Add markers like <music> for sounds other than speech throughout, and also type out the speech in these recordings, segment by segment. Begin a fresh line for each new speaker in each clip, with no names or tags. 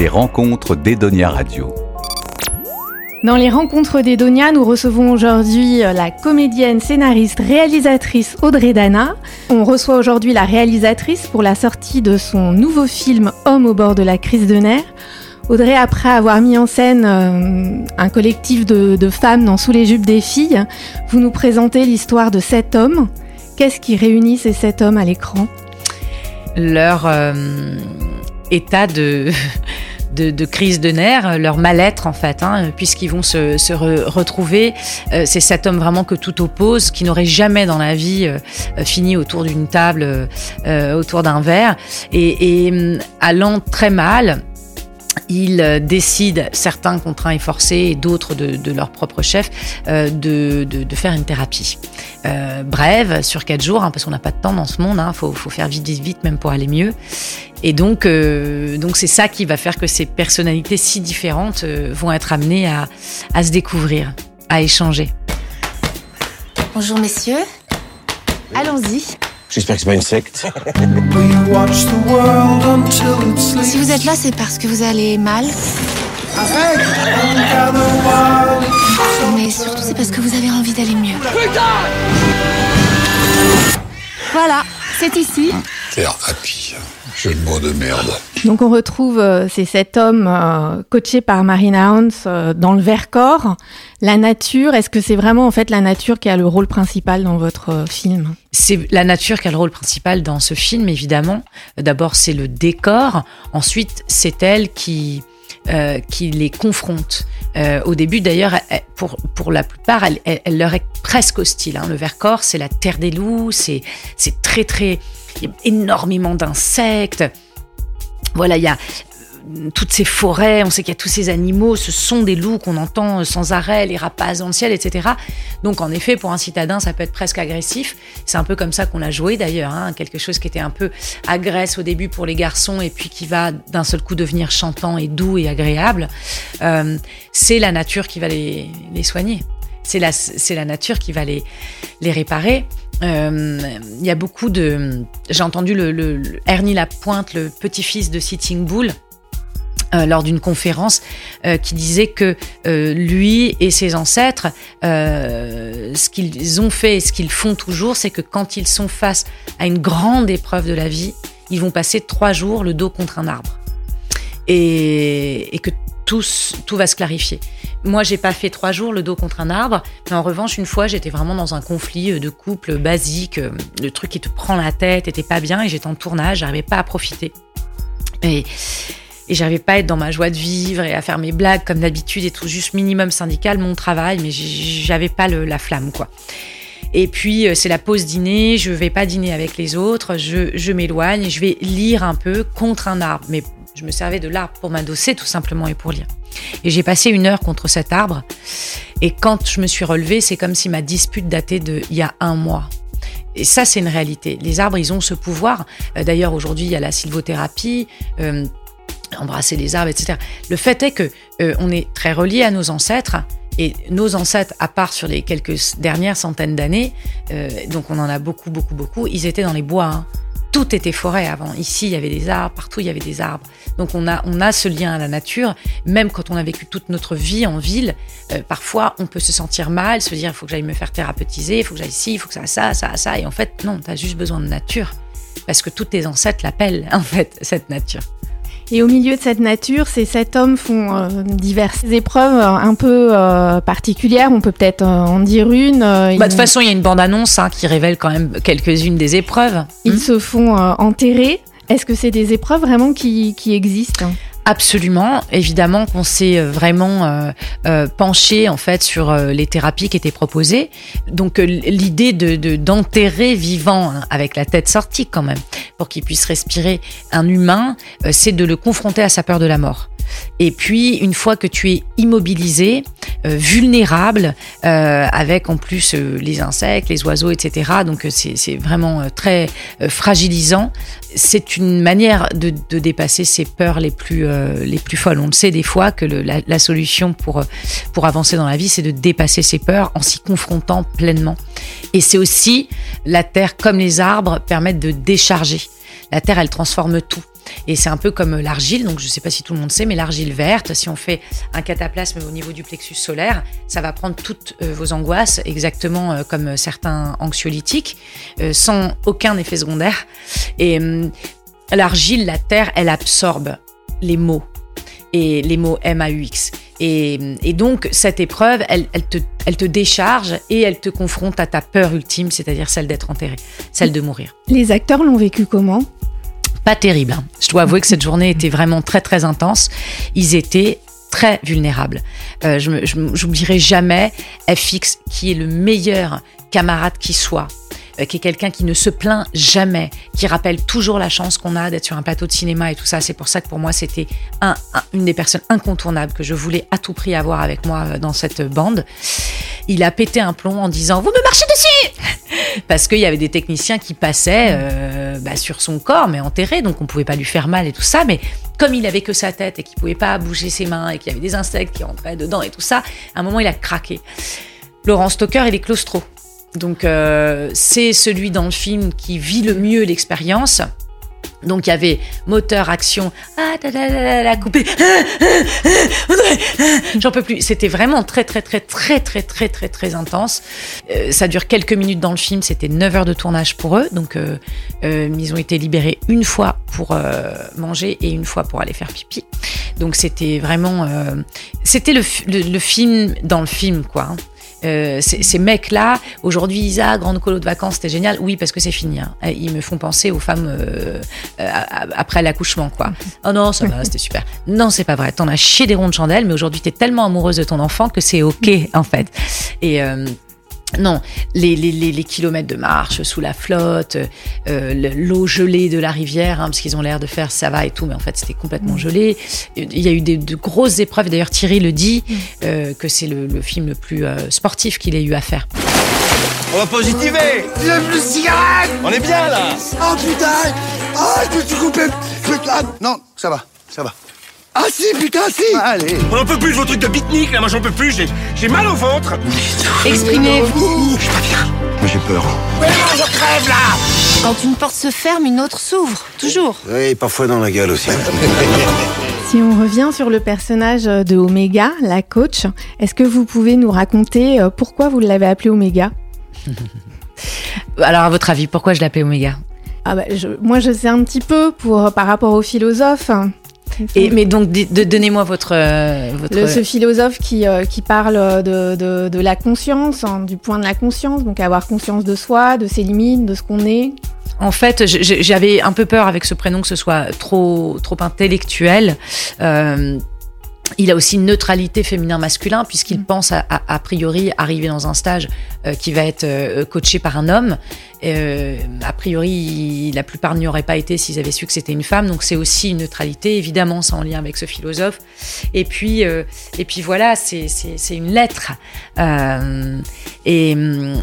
Les rencontres d'Edonia Radio.
Dans les rencontres d'Edonia, nous recevons aujourd'hui euh, la comédienne, scénariste, réalisatrice Audrey Dana. On reçoit aujourd'hui la réalisatrice pour la sortie de son nouveau film Homme au bord de la crise de nerfs. Audrey, après avoir mis en scène euh, un collectif de, femmes dans Sous les jupes des filles, vous nous présentez l'histoire de sept hommes. Qu'est-ce qui réunit ces sept hommes à l'écran?
Leur euh, état de <laughs> de, crise de nerfs, leur mal-être en fait, hein, puisqu'ils vont se, retrouver. Euh, c'est cet homme vraiment que tout oppose, qui n'aurait jamais dans la vie euh, fini autour d'une table, euh, autour d'un verre, et, et hum, allant très mal, ils euh, décident, certains contraints et forcés et d'autres de, leur propre chef, euh, de, faire une thérapie. Euh, brève, sur quatre jours, hein, parce qu'on n'a pas de temps dans ce monde, il hein, faut, faire vite, vite, vite, même pour aller mieux. Et donc, donc c'est ça qui va faire que ces personnalités si différentes vont être amenées à, à se découvrir, à échanger.
Bonjour messieurs, allons-y.
J'espère que c'est pas une secte. <laughs>
si vous êtes là, c'est parce que vous allez mal. Mais surtout, c'est parce que vous avez envie d'aller mieux. Voilà, c'est ici.
Terre happy. Jeu de mots de merde.
Donc on retrouve euh, ces sept hommes euh, coachés par Marina Hans euh, dans le Vercors. La nature, est-ce que c'est vraiment en fait la nature qui a le rôle principal dans votre film?
C'est la nature qui a le rôle principal dans ce film, évidemment. D'abord c'est le décor, ensuite c'est elle qui qui les confronte. au début, d'ailleurs, pour, pour la plupart, elle, elle, leur est presque hostile. Hein. Le Vercors, c'est la terre des loups, c'est très, très. Il y a énormément d'insectes. Voilà, il y a euh, toutes ces forêts, on sait qu'il y a tous ces animaux, ce sont des loups qu'on entend sans arrêt, les rapaces dans le ciel, etc. Donc en effet, pour un citadin, ça peut être presque agressif. C'est un peu comme ça qu'on a joué d'ailleurs, hein. quelque chose qui était un peu agresse au début pour les garçons et puis qui va d'un seul coup devenir chantant et doux et agréable. Euh, c'est la nature qui va les, soigner. C'est la, la nature qui va les, les réparer. Euh, il y a beaucoup de. J'ai entendu le, Ernie Lapointe, le petit-fils de Sitting Bull. Euh, lors d'une conférence euh, qui disait que lui et ses ancêtres, ce qu'ils ont fait et ce qu'ils font toujours, c'est que quand ils sont face à une grande épreuve de la vie, ils vont passer trois jours le dos contre un arbre. Et que tout va se clarifier. Moi, j'ai pas fait trois jours le dos contre un arbre, mais en revanche, une fois, j'étais vraiment dans un conflit euh, de couple basique, euh, le truc qui te prend la tête, était pas bien, et j'étais en tournage, j'arrivais pas à profiter. Et, et j'arrivais pas à être dans ma joie de vivre et à faire mes blagues comme d'habitude et tout, juste minimum syndical, mon travail, mais j'avais pas la flamme, quoi. Et puis, euh, c'est la pause dîner, je vais pas dîner avec les autres, je, je m'éloigne, je vais lire un peu contre un arbre, mais je me servais de l'arbre pour m'adosser tout simplement et pour lire. Et j'ai passé une heure contre cet arbre. Et quand je me suis relevée, c'est comme si ma dispute datait de il y a un mois. Et ça, c'est une réalité. Les arbres, ils ont ce pouvoir. Euh, d'ailleurs, aujourd'hui, il y a la sylvothérapie. Euh, embrasser les arbres, etc. Le fait est que euh, on est très relié à nos ancêtres et nos ancêtres, à part sur les quelques dernières centaines d'années, donc on en a beaucoup, beaucoup, beaucoup, ils étaient dans les bois. Hein tout était forêt avant. Ici, il y avait des arbres, partout il y avait des arbres. Donc on a, on a ce lien à la nature, même quand on a vécu toute notre vie en ville. Euh, parfois, on peut se sentir mal, se dire il faut que j'aille me faire thérapeutiser, il faut que j'aille ici, il faut que ça, ça, ça, ça. Et en fait, non, tu as juste besoin de nature. Parce que tous tes ancêtres l'appellent, <laughs> en fait, cette nature.
Et au milieu de cette nature, ces sept hommes font euh, diverses épreuves euh, un peu euh, particulières. On peut peut-être en dire une.
Bah, de toute façon, il y a une bande-annonce hein, qui révèle quand même quelques-unes des épreuves.
Ils hmm. se font enterrer. Est-ce que c'est des épreuves vraiment qui, qui existent?
Absolument, évidemment qu'on s'est euh, vraiment euh, euh, penché en fait sur les thérapies qui étaient proposées. Donc l'idée de d'enterrer vivant hein, avec la tête sortie quand même pour qu'il puisse respirer un humain, c'est de le confronter à sa peur de la mort. Et puis, une fois que tu es immobilisé, vulnérable, euh, avec en plus euh, les insectes, les oiseaux, etc., donc c'est vraiment très fragilisant, c'est une manière de, dépasser ces peurs les plus, les plus folles. On le sait des fois que la, la, solution pour, pour avancer dans la vie, c'est de dépasser ces peurs en s'y confrontant pleinement. Et c'est aussi, la terre comme les arbres permettent de décharger. La terre, elle transforme tout. Et c'est un peu comme l'argile, donc je ne sais pas si tout le monde sait, mais l'argile verte, si on fait un cataplasme au niveau du plexus solaire, ça va prendre toutes euh, vos angoisses, exactement euh, comme certains anxiolytiques, euh, sans aucun effet secondaire. Et hum, l'argile, la terre, elle absorbe les mots et les mots M-A-U-X. Et, et, donc, cette épreuve, elle te décharge et elle te confronte à ta peur ultime, c'est-à-dire celle d'être enterré, celle de mourir.
Les acteurs l'ont vécu comment?
Pas terrible. Hein. Je dois avouer que cette journée était vraiment très, très intense. Ils étaient très vulnérables. Euh, je J'oublierai jamais FX, qui est le meilleur camarade qui soit euh, qui est quelqu'un qui ne se plaint jamais, qui rappelle toujours la chance qu'on a d'être sur un plateau de cinéma et tout ça. C'est pour ça que pour moi, c'était un, une des personnes incontournables que je voulais à tout prix avoir avec moi euh, dans cette bande. Il a pété un plomb en disant Vous me marchez dessus <laughs> Parce qu'il y avait des techniciens qui passaient euh, bah, sur son corps, mais enterré, donc on pouvait pas lui faire mal et tout ça. Mais comme il avait que sa tête et qu'il pouvait pas bouger ses mains et qu'il y avait des insectes qui rentraient dedans et tout ça, à un moment, il a craqué. Laurent Stoker, il est claustro. Donc euh, c'est celui dans le film qui vit le mieux l'expérience. Donc il y avait moteur, action, ah, la coupé, j'en peux plus. C'était vraiment très très très très très très très très intense. Euh, ça dure quelques minutes dans le film, c'était 9 heures de tournage pour eux, donc euh, euh, ils ont été libérés une fois pour manger et une fois pour aller faire pipi. Donc c'était vraiment, c'était le, le, le, film dans le film quoi. Hein. Euh, ces mecs-là, aujourd'hui, Isa, grande colo de vacances, c'était génial. Oui, parce que c'est fini. Hein. Ils me font penser aux femmes euh, euh, après l'accouchement, quoi. <laughs> Oh non, ça va, c'était super. Non, c'est pas vrai. T'en as chié des ronds de chandelle, mais aujourd'hui, t'es tellement amoureuse de ton enfant que c'est OK, en fait. Et. Non, les, les, les, kilomètres de marche sous la flotte, euh, l'eau gelée de la rivière, hein, parce qu'ils ont l'air de faire ça va et tout, mais en fait c'était complètement gelé. Il y a eu des, de grosses épreuves, d'ailleurs Thierry le dit, euh, que c'est le, le, film le plus euh, sportif qu'il ait eu à faire.
On va positiver.
Il n'y a plus de cigarettes
On est bien là.
Oh putain. Oh, je me suis coupé. Putain
Non, ça va, ça va.
Ah si, putain, si
Allez
On n'en peut plus de vos trucs de pique-nique, là, moi j'en peux plus, j'ai mal au ventre
Exprimez-vous
Je préviens
Moi j'ai peur.
Mais moi, je crève, là
Quand une porte se ferme, une autre s'ouvre. Toujours.
Oui, parfois dans la gueule aussi. <laughs>
Si on revient sur le personnage de Omega, la coach, est-ce que vous pouvez nous raconter euh, pourquoi vous l'avez appelé Omega? <laughs>
Alors, à votre avis, pourquoi je l'appelais Omega?
Ah bah, je, Moi, je sais un petit peu pour, par rapport au philosophe.
Et, mais donc, donnez-moi votre, euh, votre...
Le, ce philosophe qui, euh, qui parle de, de, de la conscience, hein, du point de la conscience, donc avoir conscience de soi, de ses limites, de ce qu'on est.
En fait, j'avais un peu peur avec ce prénom que ce soit trop, trop intellectuel. Euh, il a aussi une neutralité féminin-masculin puisqu'il mmh. pense a priori arriver dans un stage euh, qui va être euh, coaché par un homme. Euh, a priori, la plupart n'y auraient pas été s'ils avaient su que c'était une femme. Donc c'est aussi une neutralité, évidemment, c'est en lien avec ce philosophe. Et puis, euh, et puis voilà, c'est une lettre. Euh, et,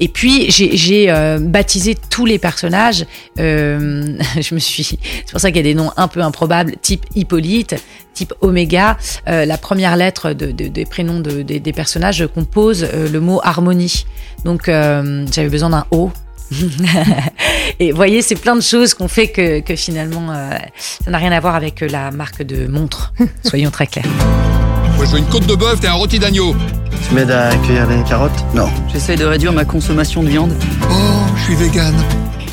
et puis j'ai baptisé tous les personnages. <laughs> je me suis, c'est pour ça qu'il y a des noms un peu improbables, type Hippolyte, type Oméga. la première lettre de, de, des prénoms de, de, des personnages compose le mot harmonie. Donc j'avais besoin d'un O <laughs> et vous voyez, c'est plein de choses qu'on fait que, que finalement, euh, ça n'a rien à voir avec la marque de montre. <laughs> Soyons très clairs.
Moi, je veux une côte de bœuf et un rôti d'agneau.
Tu m'aides à cueillir les carottes?
Non.
J'essaye de réduire ma consommation de viande.
Oh, je suis végane.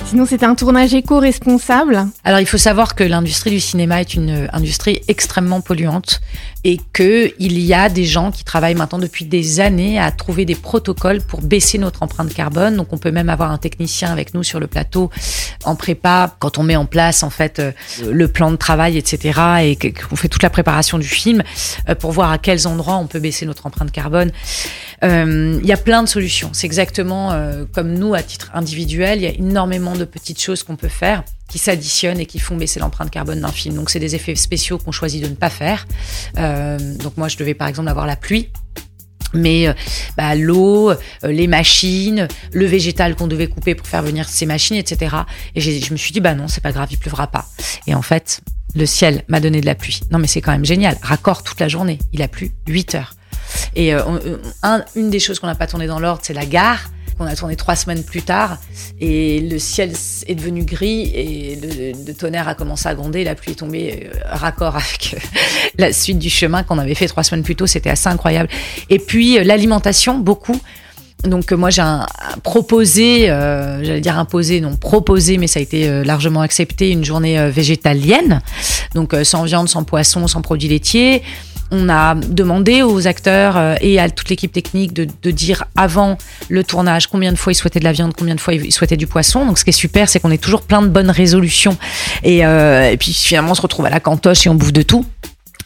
Sinon, c'est un tournage éco-responsable.
Alors, il faut savoir que l'industrie du cinéma est une industrie extrêmement polluante et qu'il y a des gens qui travaillent maintenant depuis des années à trouver des protocoles pour baisser notre empreinte carbone. Donc, on peut même avoir un technicien avec nous sur le plateau en prépa quand on met en place en fait le plan de travail, etc. et qu'on fait toute la préparation du film euh, pour voir à quels endroits on peut baisser notre empreinte carbone. Euh, il y a plein de solutions. C'est exactement euh, comme nous à titre individuel. Il y a énormément de petites choses qu'on peut faire qui s'additionnent et qui font baisser l'empreinte carbone d'un film. Donc c'est des effets spéciaux qu'on choisit de ne pas faire. Euh, donc moi je devais par exemple avoir la pluie mais bah, l'eau, les machines, le végétal qu'on devait couper pour faire venir ces machines, etc. Et je me suis dit, bah non, c'est pas grave, il pleuvra pas. Et en fait, le ciel m'a donné de la pluie. Non, mais c'est quand même génial. Raccord toute la journée. Il a plu 8 heures. Et euh, un, une des choses qu'on n'a pas tourné dans l'ordre, c'est la gare. Qu'on a tourné trois semaines plus tard. Et le ciel est devenu gris et le, tonnerre a commencé à gronder. La pluie est tombée euh, raccord avec <laughs> la suite du chemin qu'on avait fait trois semaines plus tôt. C'était assez incroyable. Et puis euh, l'alimentation, beaucoup. Donc euh, moi j'ai proposé, j'allais dire imposé, non proposé, mais ça a été largement accepté, une journée végétalienne, donc sans viande, sans poisson, sans produits laitiers. On a demandé aux acteurs euh, et à toute l'équipe technique de, dire avant le tournage combien de fois ils souhaitaient de la viande, combien de fois ils souhaitaient du poisson. Donc ce qui est super, c'est qu'on est toujours plein de bonnes résolutions. Et, euh, et puis finalement on se retrouve à la cantoche et on bouffe de tout.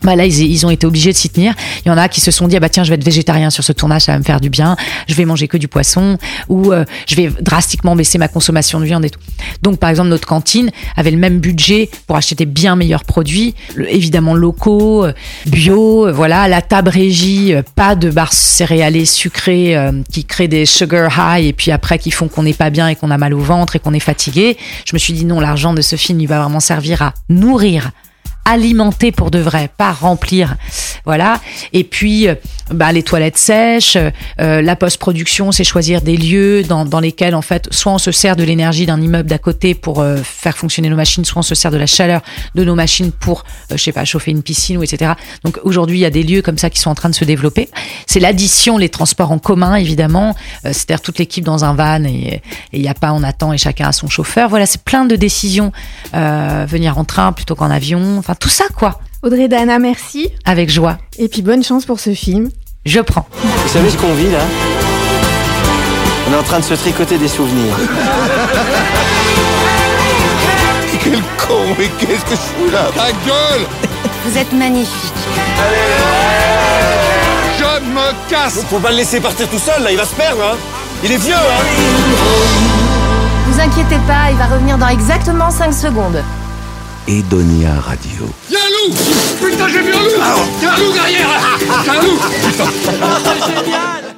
Bah là, ils, ils ont été obligés de s'y tenir. Il y en a qui se sont dit, ah bah tiens, je vais être végétarien sur ce tournage, ça va me faire du bien. Je vais manger que du poisson ou euh, je vais drastiquement baisser ma consommation de viande et tout. Donc, par exemple, notre cantine avait le même budget pour acheter des bien meilleurs produits, évidemment locaux, euh, bio. euh, Voilà, la table régie, euh, pas de barres céréalées sucrées euh, qui créent des sugar high et puis après qui font qu'on n'est pas bien et qu'on a mal au ventre et qu'on est fatigué. Je me suis dit non, l'argent de ce film, il va vraiment servir à nourrir alimenter pour de vrai, pas remplir. Voilà. Et puis, euh, bah, les toilettes sèches, euh, la post-production, c'est choisir des lieux dans, dans lesquels, en fait, soit on se sert de l'énergie d'un immeuble d'à côté pour euh, faire fonctionner nos machines, soit on se sert de la chaleur de nos machines pour, euh, je sais pas, chauffer une piscine ou etc. Donc aujourd'hui, il y a des lieux comme ça qui sont en train de se développer. C'est l'addition, les transports en commun, évidemment. Euh, C'est-à-dire toute l'équipe dans un van et il n'y a pas on attend et chacun a son chauffeur. Voilà, c'est plein de décisions. Euh, venir en train plutôt qu'en avion. Enfin, tout ça, quoi.
Audrey Dana, merci.
Avec joie.
Et puis bonne chance pour ce film.
Je prends.
Vous savez ce qu'on vit là? On est en train de se tricoter des souvenirs. <laughs>
Quel con, mais qu'est-ce que je fous là? Ta gueule
Vous êtes magnifique.
Je me casse
Faut pas le laisser partir tout seul, là, il va se perdre, hein Il est vieux, hein
Vous inquiétez pas, il va revenir dans exactement 5 secondes.
Edonia Radio.
Y'a un loup Putain, j'ai vu un loup Y'a un loup derrière Y'a un loup Putain oh, C'est génial